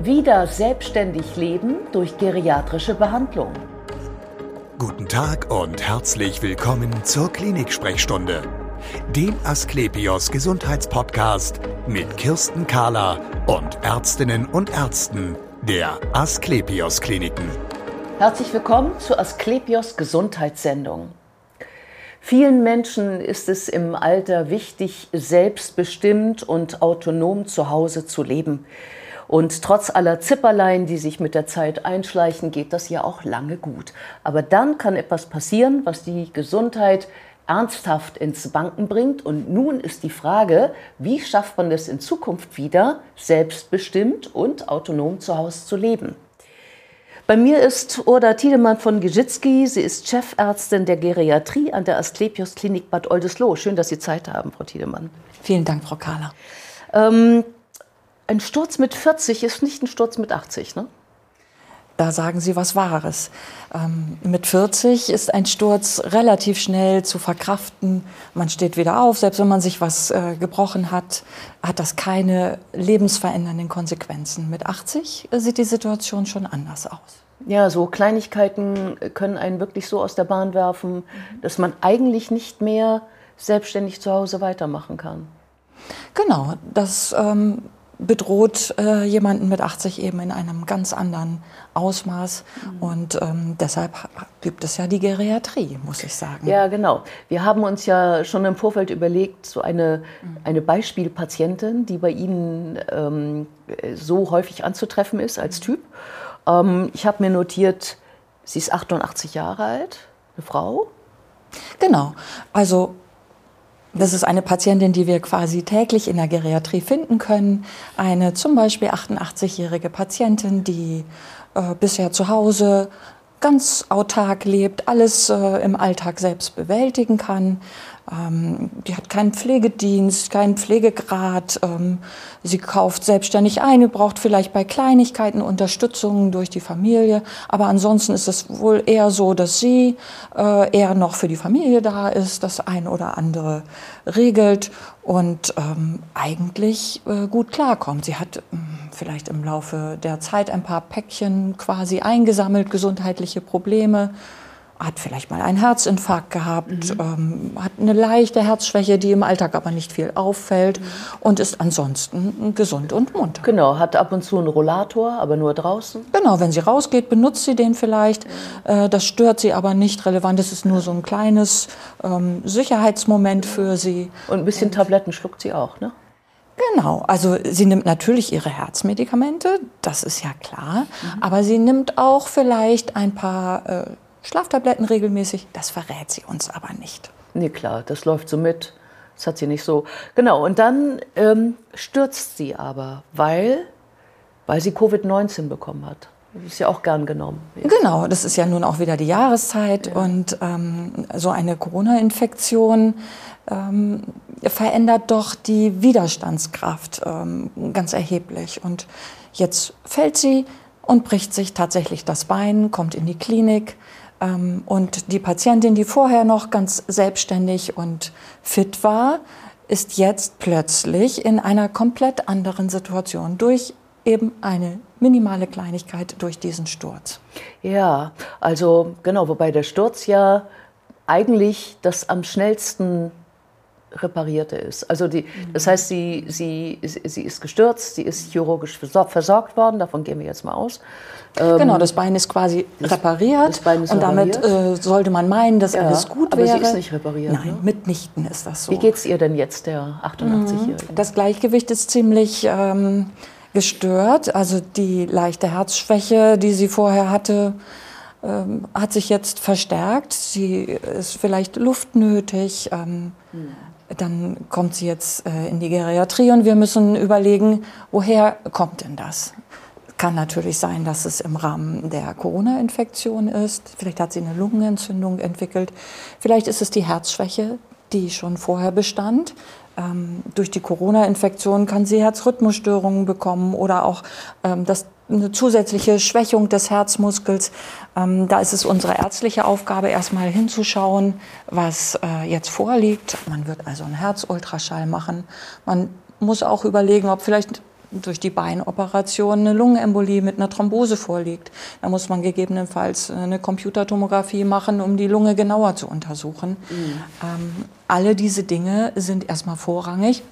Wieder selbstständig leben durch geriatrische Behandlung. Guten Tag und herzlich willkommen zur Klinik-Sprechstunde, dem Asklepios Gesundheitspodcast mit Kirsten Kahler und Ärztinnen und Ärzten der Asklepios Kliniken. Herzlich willkommen zur Asklepios Gesundheitssendung. Vielen Menschen ist es im Alter wichtig, selbstbestimmt und autonom zu Hause zu leben. Und trotz aller Zipperlein, die sich mit der Zeit einschleichen, geht das ja auch lange gut. Aber dann kann etwas passieren, was die Gesundheit ernsthaft ins Banken bringt. Und nun ist die Frage, wie schafft man es in Zukunft wieder, selbstbestimmt und autonom zu Hause zu leben? Bei mir ist Urda Tiedemann von Gizitzki. Sie ist Chefärztin der Geriatrie an der Asklepios Klinik Bad Oldesloe. Schön, dass Sie Zeit haben, Frau Tiedemann. Vielen Dank, Frau Kahler. Ähm, ein Sturz mit 40 ist nicht ein Sturz mit 80, ne? Da sagen Sie was Wahres. Ähm, mit 40 ist ein Sturz relativ schnell zu verkraften. Man steht wieder auf. Selbst wenn man sich was äh, gebrochen hat, hat das keine lebensverändernden Konsequenzen. Mit 80 sieht die Situation schon anders aus. Ja, so Kleinigkeiten können einen wirklich so aus der Bahn werfen, dass man eigentlich nicht mehr selbstständig zu Hause weitermachen kann. Genau, das ähm, bedroht äh, jemanden mit 80 eben in einem ganz anderen Ausmaß. Mhm. Und ähm, deshalb gibt es ja die Geriatrie, muss ich sagen. Ja, genau. Wir haben uns ja schon im Vorfeld überlegt, so eine, mhm. eine Beispielpatientin, die bei Ihnen ähm, so häufig anzutreffen ist als Typ. Ähm, ich habe mir notiert, sie ist 88 Jahre alt, eine Frau. Genau. Also das ist eine Patientin, die wir quasi täglich in der Geriatrie finden können. Eine zum Beispiel 88-jährige Patientin, die äh, bisher zu Hause ganz autark lebt, alles äh, im Alltag selbst bewältigen kann, ähm, die hat keinen Pflegedienst, keinen Pflegegrad. Ähm, sie kauft selbstständig ein, braucht vielleicht bei Kleinigkeiten Unterstützung durch die Familie. Aber ansonsten ist es wohl eher so, dass sie äh, eher noch für die Familie da ist, das ein oder andere regelt und ähm, eigentlich äh, gut klarkommt. Sie hat ähm, vielleicht im Laufe der Zeit ein paar Päckchen quasi eingesammelt, gesundheitliche Probleme hat vielleicht mal einen Herzinfarkt gehabt, mhm. ähm, hat eine leichte Herzschwäche, die im Alltag aber nicht viel auffällt mhm. und ist ansonsten gesund und munter. Genau, hat ab und zu einen Rollator, aber nur draußen. Genau, wenn sie rausgeht, benutzt sie den vielleicht. Mhm. Äh, das stört sie aber nicht relevant. Das ist nur so ein kleines ähm, Sicherheitsmoment für sie. Und ein bisschen und Tabletten schluckt sie auch, ne? Genau, also sie nimmt natürlich ihre Herzmedikamente, das ist ja klar, mhm. aber sie nimmt auch vielleicht ein paar äh, Schlaftabletten regelmäßig. Das verrät sie uns aber nicht. Nee, klar, das läuft so mit. Das hat sie nicht so. Genau, und dann ähm, stürzt sie aber, weil, weil sie Covid-19 bekommen hat. Das ist ja auch gern genommen. Genau, das ist ja nun auch wieder die Jahreszeit ja. und ähm, so eine Corona-Infektion ähm, verändert doch die Widerstandskraft ähm, ganz erheblich. Und jetzt fällt sie und bricht sich tatsächlich das Bein, kommt in die Klinik. Ähm, und die Patientin, die vorher noch ganz selbstständig und fit war, ist jetzt plötzlich in einer komplett anderen Situation durch eben eine minimale Kleinigkeit durch diesen Sturz. Ja, also genau, wobei der Sturz ja eigentlich das am schnellsten reparierte ist. Also die, das heißt, sie, sie, sie ist gestürzt, sie ist chirurgisch versorgt worden, davon gehen wir jetzt mal aus. Ähm, genau, das Bein ist quasi das, repariert das Bein ist und damit äh, sollte man meinen, dass ja, alles gut aber wäre. Aber sie ist nicht repariert. Nein, ne? mitnichten ist das so. Wie geht es ihr denn jetzt, der 88-Jährige? Mhm. Das Gleichgewicht ist ziemlich ähm, gestört. Also die leichte Herzschwäche, die sie vorher hatte, ähm, hat sich jetzt verstärkt. Sie ist vielleicht luftnötig. Ähm, hm dann kommt sie jetzt äh, in die Geriatrie und wir müssen überlegen, woher kommt denn das? Kann natürlich sein, dass es im Rahmen der Corona-Infektion ist. Vielleicht hat sie eine Lungenentzündung entwickelt. Vielleicht ist es die Herzschwäche, die schon vorher bestand. Ähm, durch die Corona-Infektion kann sie Herzrhythmusstörungen bekommen oder auch ähm, das eine zusätzliche Schwächung des Herzmuskels. Ähm, da ist es unsere ärztliche Aufgabe, erstmal hinzuschauen, was äh, jetzt vorliegt. Man wird also einen Herzultraschall machen. Man muss auch überlegen, ob vielleicht durch die Beinoperation eine Lungenembolie mit einer Thrombose vorliegt. Da muss man gegebenenfalls eine Computertomographie machen, um die Lunge genauer zu untersuchen. Mhm. Ähm, alle diese Dinge sind erstmal vorrangig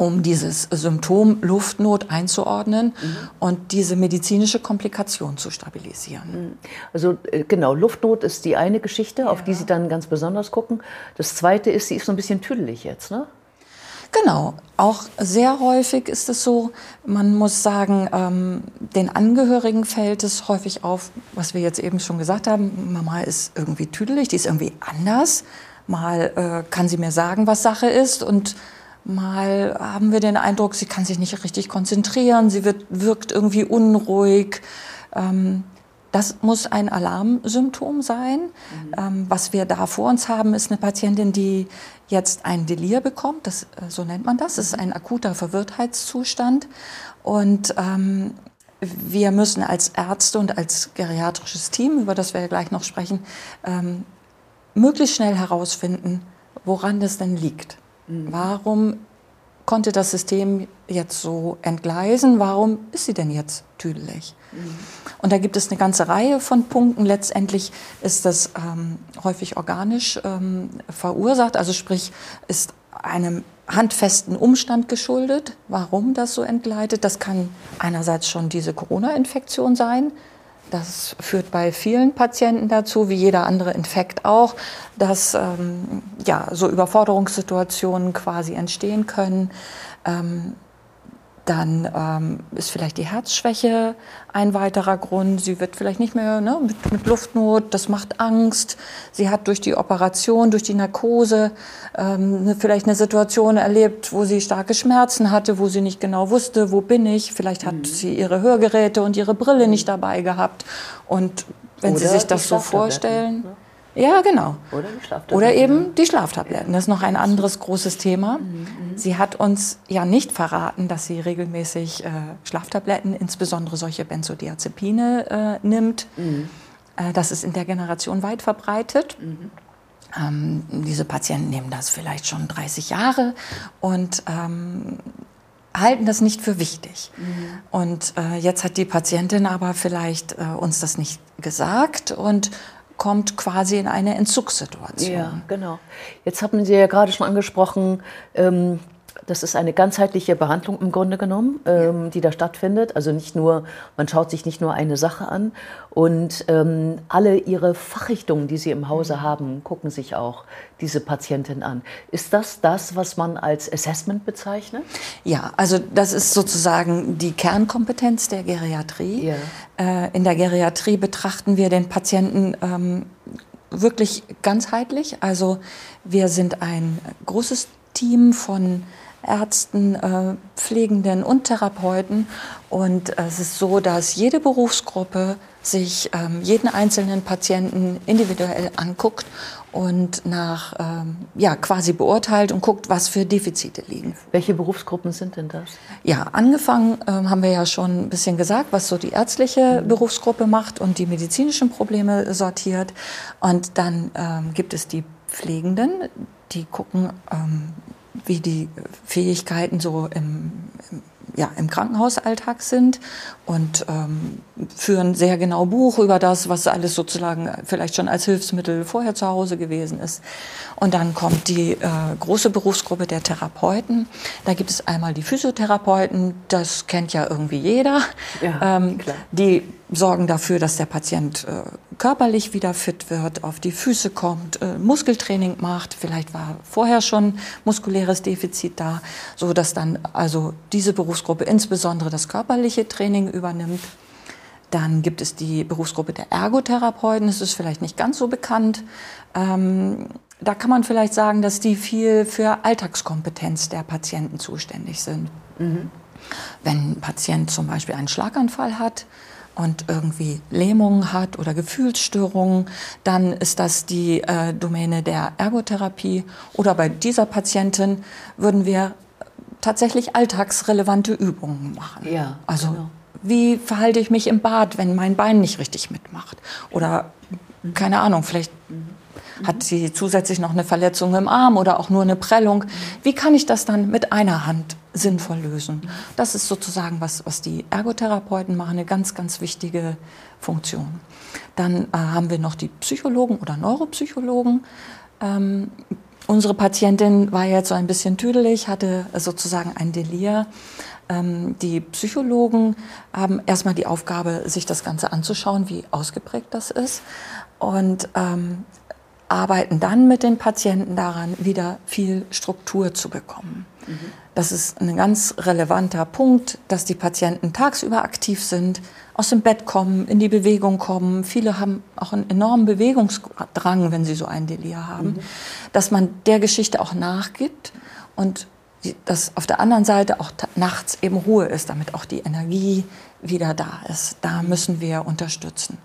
um dieses Symptom Luftnot einzuordnen mhm. und diese medizinische Komplikation zu stabilisieren. Mhm. Also äh, genau, Luftnot ist die eine Geschichte, ja. auf die Sie dann ganz besonders gucken. Das zweite ist, sie ist so ein bisschen tüdelig jetzt, ne? Genau, auch sehr häufig ist es so, man muss sagen, ähm, den Angehörigen fällt es häufig auf, was wir jetzt eben schon gesagt haben, Mama ist irgendwie tüdelig, die ist irgendwie anders, mal äh, kann sie mir sagen, was Sache ist und mal haben wir den Eindruck, sie kann sich nicht richtig konzentrieren, sie wird, wirkt irgendwie unruhig. Ähm, das muss ein Alarmsymptom sein. Mhm. Ähm, was wir da vor uns haben, ist eine Patientin, die jetzt ein Delir bekommt, das, äh, so nennt man das, das ist ein akuter Verwirrtheitszustand. Und ähm, wir müssen als Ärzte und als geriatrisches Team, über das wir ja gleich noch sprechen, ähm, möglichst schnell herausfinden, woran das denn liegt. Mhm. Warum konnte das System jetzt so entgleisen? Warum ist sie denn jetzt tüdelig? Mhm. Und da gibt es eine ganze Reihe von Punkten. Letztendlich ist das ähm, häufig organisch ähm, verursacht, also sprich ist einem handfesten Umstand geschuldet, warum das so entgleitet. Das kann einerseits schon diese Corona-Infektion sein, das führt bei vielen Patienten dazu, wie jeder andere Infekt auch, dass ähm, ja, so Überforderungssituationen quasi entstehen können. Ähm, dann ähm, ist vielleicht die Herzschwäche ein weiterer Grund. Sie wird vielleicht nicht mehr ne, mit, mit, Luftnot, das macht Angst. Sie hat durch die Operation, durch die Narkose ähm, ne, vielleicht eine Situation erlebt, wo sie starke Schmerzen hatte, wo sie nicht genau wusste, wo bin ich. Vielleicht hat mhm. sie ihre Hörgeräte und ihre Brille nicht dabei gehabt. Und wenn Oder Sie sich das so vorstellen. Ne? Ja, genau. Oder, Oder eben die Schlaftabletten. Das ist noch ein anderes großes Thema. Mhm, mhm. Sie hat uns ja nicht verraten, dass sie regelmäßig äh, Schlaftabletten, insbesondere solche Benzodiazepine, äh, nimmt. Mhm. Äh, das ist in der Generation weit verbreitet. Mhm. Ähm, diese Patienten nehmen das vielleicht schon 30 Jahre und ähm, halten das nicht für wichtig. Mhm. Und äh, jetzt hat die Patientin aber vielleicht äh, uns das nicht gesagt und kommt quasi in eine Entzugssituation. Ja, genau. Jetzt haben Sie ja gerade schon angesprochen, ähm, das ist eine ganzheitliche Behandlung im Grunde genommen, ähm, die da stattfindet. Also nicht nur, man schaut sich nicht nur eine Sache an und ähm, alle ihre Fachrichtungen, die sie im Hause mhm. haben, gucken sich auch diese Patientin an. Ist das das, was man als Assessment bezeichnet? Ja, also das ist sozusagen die Kernkompetenz der Geriatrie. Ja. Äh, in der Geriatrie betrachten wir den Patienten ähm, wirklich ganzheitlich. Also wir sind ein großes Team von Ärzten, äh, Pflegenden und Therapeuten. Und äh, es ist so, dass jede Berufsgruppe sich ähm, jeden einzelnen Patienten individuell anguckt und nach ähm, ja quasi beurteilt und guckt, was für Defizite liegen. Welche Berufsgruppen sind denn das? Ja, angefangen ähm, haben wir ja schon ein bisschen gesagt, was so die ärztliche mhm. Berufsgruppe macht und die medizinischen Probleme sortiert. Und dann ähm, gibt es die Pflegenden, die gucken, ähm, wie die Fähigkeiten so im, im ja, im Krankenhausalltag sind und ähm, führen sehr genau Buch über das, was alles sozusagen vielleicht schon als Hilfsmittel vorher zu Hause gewesen ist. Und dann kommt die äh, große Berufsgruppe der Therapeuten. Da gibt es einmal die Physiotherapeuten, das kennt ja irgendwie jeder. Ja, ähm, die sorgen dafür, dass der Patient äh, körperlich wieder fit wird, auf die Füße kommt, äh, Muskeltraining macht. Vielleicht war vorher schon muskuläres Defizit da, so dass dann also diese Berufsgruppe insbesondere das körperliche Training übernimmt. Dann gibt es die Berufsgruppe der Ergotherapeuten. Das ist vielleicht nicht ganz so bekannt. Ähm, da kann man vielleicht sagen, dass die viel für Alltagskompetenz der Patienten zuständig sind. Mhm. Wenn ein Patient zum Beispiel einen Schlaganfall hat, und irgendwie Lähmungen hat oder Gefühlsstörungen, dann ist das die äh, Domäne der Ergotherapie. Oder bei dieser Patientin würden wir tatsächlich alltagsrelevante Übungen machen. Ja, also genau. wie verhalte ich mich im Bad, wenn mein Bein nicht richtig mitmacht? Oder keine Ahnung, vielleicht mhm. Hat sie zusätzlich noch eine Verletzung im Arm oder auch nur eine Prellung. Wie kann ich das dann mit einer Hand sinnvoll lösen. Das ist sozusagen was, was die Ergotherapeuten machen, eine ganz, ganz wichtige Funktion. Dann äh, haben wir noch die Psychologen oder Neuropsychologen. Ähm, unsere Patientin war jetzt so ein bisschen tüdelig, hatte sozusagen ein Delir. Ähm, die Psychologen haben erstmal die Aufgabe, sich das Ganze anzuschauen, wie ausgeprägt das ist. Und ähm, arbeiten dann mit den Patienten daran, wieder viel Struktur zu bekommen. Mhm. Das ist ein ganz relevanter Punkt, dass die Patienten tagsüber aktiv sind, aus dem Bett kommen, in die Bewegung kommen. Viele haben auch einen enormen Bewegungsdrang, wenn sie so ein Delir haben, mhm. dass man der Geschichte auch nachgibt und dass auf der anderen Seite auch nachts eben Ruhe ist, damit auch die Energie wieder da ist. Da müssen wir unterstützen.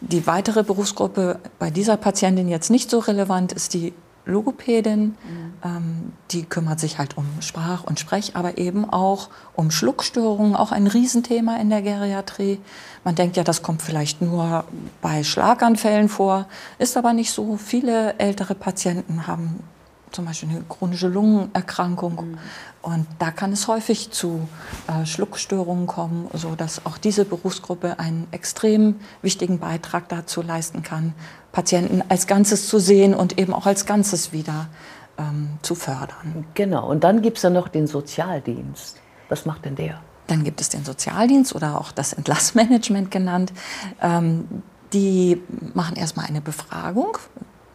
Die weitere Berufsgruppe bei dieser Patientin jetzt nicht so relevant ist die Logopädin. Mhm. Ähm, die kümmert sich halt um Sprach- und Sprech, aber eben auch um Schluckstörungen, auch ein Riesenthema in der Geriatrie. Man denkt ja, das kommt vielleicht nur bei Schlaganfällen vor, ist aber nicht so. Viele ältere Patienten haben zum Beispiel eine chronische Lungenerkrankung. Mhm. Und da kann es häufig zu äh, Schluckstörungen kommen, sodass auch diese Berufsgruppe einen extrem wichtigen Beitrag dazu leisten kann, Patienten als Ganzes zu sehen und eben auch als Ganzes wieder ähm, zu fördern. Genau. Und dann gibt es ja noch den Sozialdienst. Was macht denn der? Dann gibt es den Sozialdienst oder auch das Entlassmanagement genannt. Ähm, die machen erstmal eine Befragung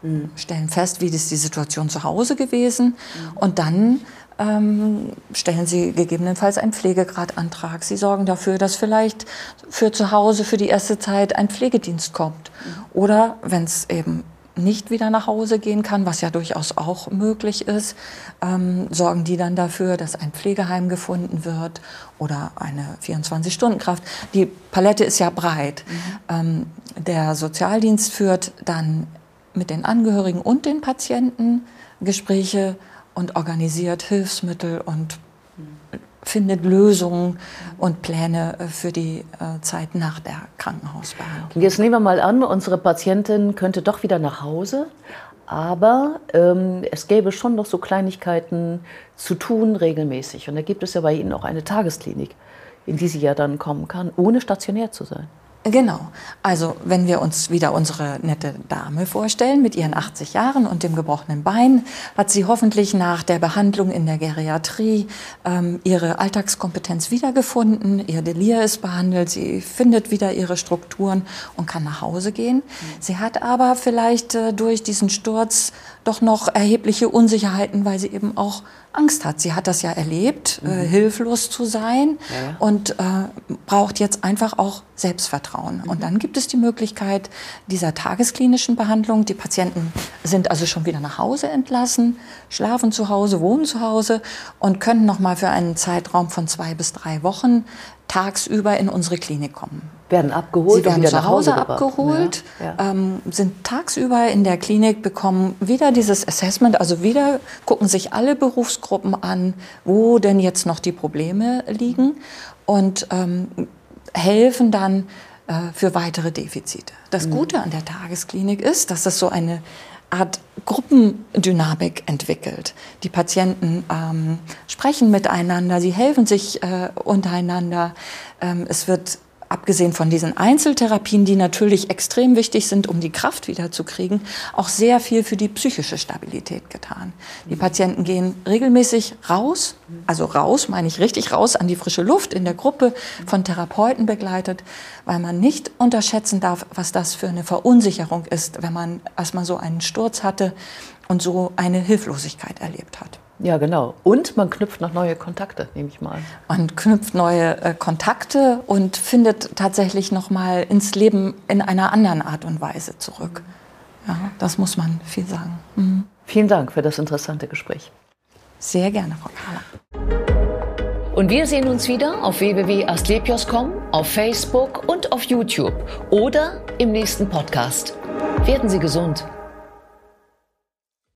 Mhm. stellen fest, wie ist die Situation zu Hause gewesen mhm. und dann ähm, stellen Sie gegebenenfalls einen Pflegegradantrag. Sie sorgen dafür, dass vielleicht für zu Hause für die erste Zeit ein Pflegedienst kommt. Mhm. Oder wenn es eben nicht wieder nach Hause gehen kann, was ja durchaus auch möglich ist, ähm, sorgen die dann dafür, dass ein Pflegeheim gefunden wird oder eine 24-Stunden-Kraft. Die Palette ist ja breit. Mhm. Ähm, der Sozialdienst führt dann mit den Angehörigen und den Patienten Gespräche und organisiert Hilfsmittel und findet Lösungen und Pläne äh, für die äh, Zeit nach der Krankenhausbehandlung. Jetzt nehmen wir mal an, unsere Patientin könnte doch wieder nach Hause, aber ähm, es gäbe schon noch so Kleinigkeiten zu tun regelmäßig. Und da gibt es ja bei Ihnen auch eine Tagesklinik, in die sie ja dann kommen kann, ohne stationär zu sein. Genau. Also wenn wir uns wieder unsere nette Dame vorstellen mit ihren 80 Jahren und dem gebrochenen Bein, hat sie hoffentlich nach der Behandlung in der Geriatrie ähm, ihre Alltagskompetenz wiedergefunden, ihr Delir ist behandelt, sie findet wieder ihre Strukturen und kann nach Hause gehen. Mhm. Sie hat aber vielleicht äh, durch diesen Sturz doch noch erhebliche Unsicherheiten, weil sie eben auch Angst hat. Sie hat das ja erlebt, äh, mhm. äh, hilflos zu sein ja. und äh, braucht jetzt einfach auch Selbstvertrauen. Mhm. Und dann gibt es die Möglichkeit dieser tagesklinischen Behandlung. Die Patienten sind also schon wieder nach Hause entlassen, schlafen zu Hause, wohnen zu Hause und können noch mal für einen Zeitraum von zwei bis drei Wochen tagsüber in unsere Klinik kommen. Werden abgeholt. Sie werden zu Hause, Hause abgeholt, ja, ja. Ähm, sind tagsüber in der Klinik, bekommen wieder dieses Assessment, also wieder gucken sich alle Berufsgruppen an, wo denn jetzt noch die Probleme liegen und ähm, helfen dann für weitere Defizite. Das mhm. Gute an der Tagesklinik ist, dass es so eine Art Gruppendynamik entwickelt. Die Patienten ähm, sprechen miteinander, sie helfen sich äh, untereinander. Ähm, es wird abgesehen von diesen Einzeltherapien, die natürlich extrem wichtig sind, um die Kraft wiederzukriegen, auch sehr viel für die psychische Stabilität getan. Die Patienten gehen regelmäßig raus, also raus, meine ich richtig raus an die frische Luft in der Gruppe von Therapeuten begleitet, weil man nicht unterschätzen darf, was das für eine Verunsicherung ist, wenn man erstmal so einen Sturz hatte und so eine Hilflosigkeit erlebt hat. Ja, genau. Und man knüpft noch neue Kontakte, nehme ich mal. Man knüpft neue äh, Kontakte und findet tatsächlich noch mal ins Leben in einer anderen Art und Weise zurück. Ja, das muss man viel sagen. Mhm. Vielen Dank für das interessante Gespräch. Sehr gerne, Frau Kahler. Und wir sehen uns wieder auf www.astlepios.com, auf Facebook und auf YouTube oder im nächsten Podcast. Werden Sie gesund.